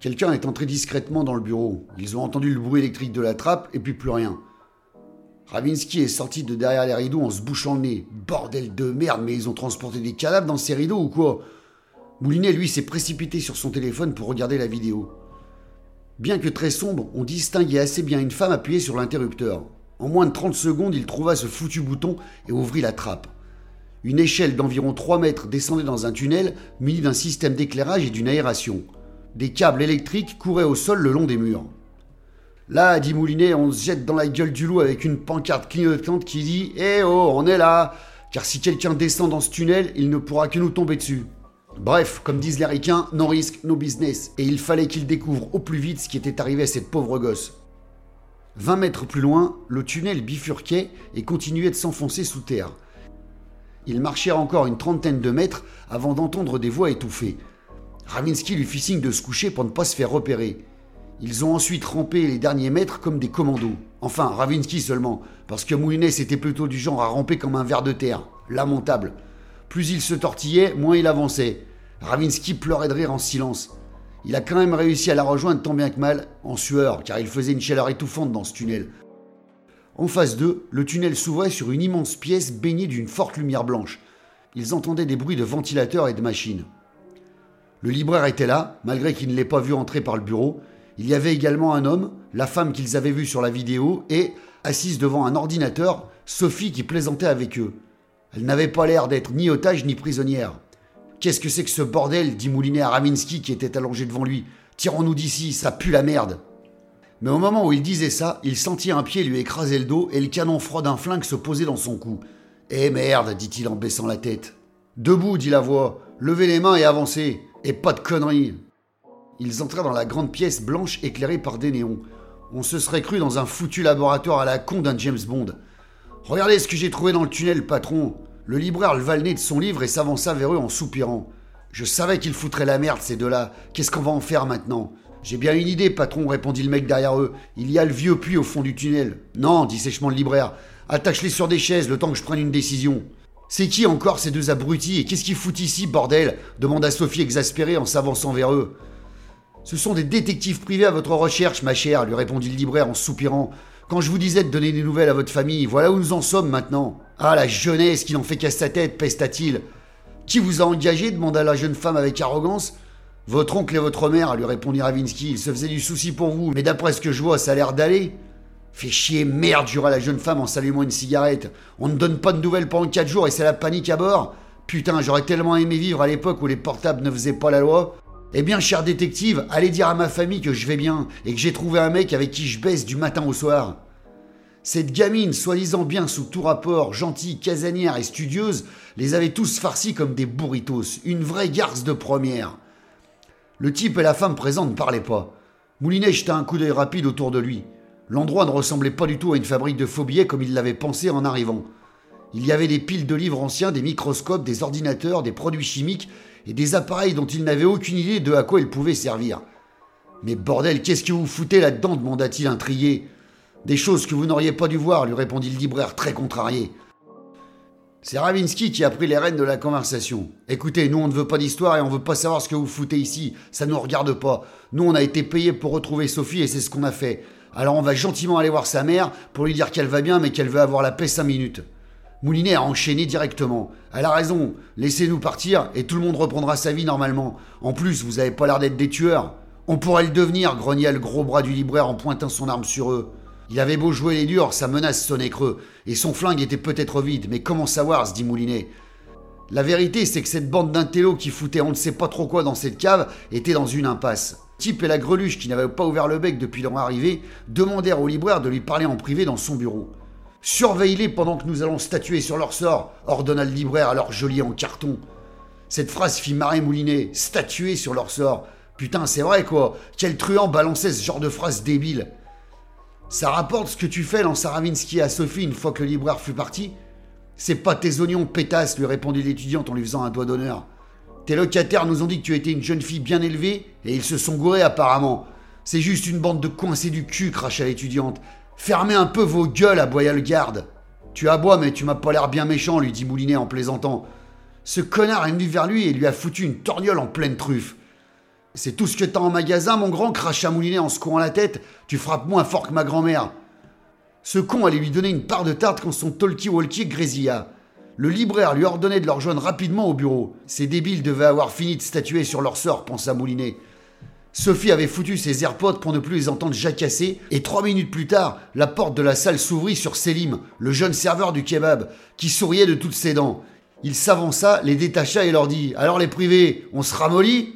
Quelqu'un est entré discrètement dans le bureau. Ils ont entendu le bruit électrique de la trappe et puis plus rien. Ravinsky est sorti de derrière les rideaux en se bouchant le nez. Bordel de merde, mais ils ont transporté des cadavres dans ces rideaux ou quoi? Moulinet, lui, s'est précipité sur son téléphone pour regarder la vidéo. Bien que très sombre, on distinguait assez bien une femme appuyée sur l'interrupteur. En moins de 30 secondes, il trouva ce foutu bouton et ouvrit la trappe. Une échelle d'environ 3 mètres descendait dans un tunnel muni d'un système d'éclairage et d'une aération. Des câbles électriques couraient au sol le long des murs. Là, dit Moulinet, on se jette dans la gueule du loup avec une pancarte clignotante qui dit Eh oh, on est là Car si quelqu'un descend dans ce tunnel, il ne pourra que nous tomber dessus. Bref, comme disent les ricains, no risk, no business. Et il fallait qu'il découvre au plus vite ce qui était arrivé à cette pauvre gosse. 20 mètres plus loin, le tunnel bifurquait et continuait de s'enfoncer sous terre. Ils marchèrent encore une trentaine de mètres avant d'entendre des voix étouffées. Ravinsky lui fit signe de se coucher pour ne pas se faire repérer. Ils ont ensuite rampé les derniers mètres comme des commandos. Enfin, Ravinsky seulement, parce que Moulinet était plutôt du genre à ramper comme un ver de terre. Lamentable. Plus il se tortillait, moins il avançait. Ravinsky pleurait de rire en silence. Il a quand même réussi à la rejoindre tant bien que mal, en sueur, car il faisait une chaleur étouffante dans ce tunnel. En face d'eux, le tunnel s'ouvrait sur une immense pièce baignée d'une forte lumière blanche. Ils entendaient des bruits de ventilateurs et de machines. Le libraire était là, malgré qu'il ne l'ait pas vu entrer par le bureau. Il y avait également un homme, la femme qu'ils avaient vue sur la vidéo, et, assise devant un ordinateur, Sophie qui plaisantait avec eux. Elle n'avait pas l'air d'être ni otage ni prisonnière. Qu'est-ce que c'est que ce bordel? dit Moulinet à Ravinsky qui était allongé devant lui. Tirons-nous d'ici, ça pue la merde. Mais au moment où il disait ça, il sentit un pied lui écraser le dos et le canon froid d'un flingue se poser dans son cou. Eh merde, dit-il en baissant la tête. Debout, dit la voix. Levez les mains et avancez. Et pas de conneries. Ils entrèrent dans la grande pièce blanche éclairée par des néons. On se serait cru dans un foutu laboratoire à la con d'un James Bond. Regardez ce que j'ai trouvé dans le tunnel, patron. Le libraire leva le nez de son livre et s'avança vers eux en soupirant. Je savais qu'ils foutraient la merde, ces deux-là. Qu'est-ce qu'on va en faire maintenant? J'ai bien une idée, patron, répondit le mec derrière eux. Il y a le vieux puits au fond du tunnel. Non, dit sèchement le libraire. Attache-les sur des chaises le temps que je prenne une décision. C'est qui encore ces deux abrutis et qu'est-ce qu'ils foutent ici, bordel demanda Sophie exaspérée en s'avançant vers eux. Ce sont des détectives privés à votre recherche, ma chère, lui répondit le libraire en soupirant. Quand je vous disais de donner des nouvelles à votre famille, voilà où nous en sommes maintenant. Ah, la jeunesse qui n'en fait qu'à sa tête, pesta-t-il. Qui vous a engagé demanda la jeune femme avec arrogance. Votre oncle et votre mère, lui répondit Ravinsky. Il se faisait du souci pour vous, mais d'après ce que je vois, ça a l'air d'aller. Fais chier, merde, jura la jeune femme en s'allumant une cigarette. On ne donne pas de nouvelles pendant quatre jours et c'est la panique à bord. Putain, j'aurais tellement aimé vivre à l'époque où les portables ne faisaient pas la loi. Eh bien, cher détective, allez dire à ma famille que je vais bien et que j'ai trouvé un mec avec qui je baisse du matin au soir. Cette gamine, soi-disant bien sous tout rapport, gentille, casanière et studieuse, les avait tous farcis comme des burritos, une vraie garce de première. Le type et la femme présente ne parlaient pas. Moulinet jeta un coup d'œil rapide autour de lui. L'endroit ne ressemblait pas du tout à une fabrique de faux billets comme il l'avait pensé en arrivant. Il y avait des piles de livres anciens, des microscopes, des ordinateurs, des produits chimiques et des appareils dont il n'avait aucune idée de à quoi ils pouvaient servir. Mais bordel, qu'est-ce que vous foutez là-dedans demanda-t-il intrigué. Des choses que vous n'auriez pas dû voir, lui répondit le libraire très contrarié. C'est Ravinsky qui a pris les rênes de la conversation. Écoutez, nous on ne veut pas d'histoire et on veut pas savoir ce que vous foutez ici, ça ne nous regarde pas. Nous on a été payés pour retrouver Sophie et c'est ce qu'on a fait. Alors on va gentiment aller voir sa mère pour lui dire qu'elle va bien mais qu'elle veut avoir la paix cinq minutes. Moulinet a enchaîné directement. Elle a raison, laissez-nous partir et tout le monde reprendra sa vie normalement. En plus, vous avez pas l'air d'être des tueurs. On pourrait le devenir, grogna le gros bras du libraire en pointant son arme sur eux. Il avait beau jouer les durs, sa menace sonnait creux, et son flingue était peut-être vide, mais comment savoir, se dit Moulinet. La vérité, c'est que cette bande d'intellos qui foutait on ne sait pas trop quoi dans cette cave était dans une impasse. Type et la greluche, qui n'avaient pas ouvert le bec depuis leur arrivée, demandèrent au libraire de lui parler en privé dans son bureau. Surveille-les pendant que nous allons statuer sur leur sort, ordonna le libraire à leur en carton. Cette phrase fit marrer Moulinet. Statuer sur leur sort. Putain, c'est vrai quoi. Quel truand balançait ce genre de phrase débile. Ça rapporte ce que tu fais, lança Ravinsky à Sophie une fois que le libraire fut parti. C'est pas tes oignons pétasses, lui répondit l'étudiante en lui faisant un doigt d'honneur. Tes locataires nous ont dit que tu étais une jeune fille bien élevée et ils se sont gourés apparemment. C'est juste une bande de coincés du cul, cracha l'étudiante. Fermez un peu vos gueules, aboya le garde. Tu aboies, mais tu m'as pas l'air bien méchant, lui dit Moulinet en plaisantant. Ce connard est venu vers lui et lui a foutu une torgnole en pleine truffe. C'est tout ce que t'as en magasin, mon grand, cracha Moulinet en secouant la tête. Tu frappes moins fort que ma grand-mère. Ce con allait lui donner une part de tarte quand son talkie-walkie grésilla. Le libraire lui ordonnait de le rejoindre rapidement au bureau. Ces débiles devaient avoir fini de statuer sur leur sort, pensa Moulinet. Sophie avait foutu ses AirPods pour ne plus les entendre jacasser, et trois minutes plus tard, la porte de la salle s'ouvrit sur Selim, le jeune serveur du kebab, qui souriait de toutes ses dents. Il s'avança, les détacha et leur dit Alors les privés, on se ramollit?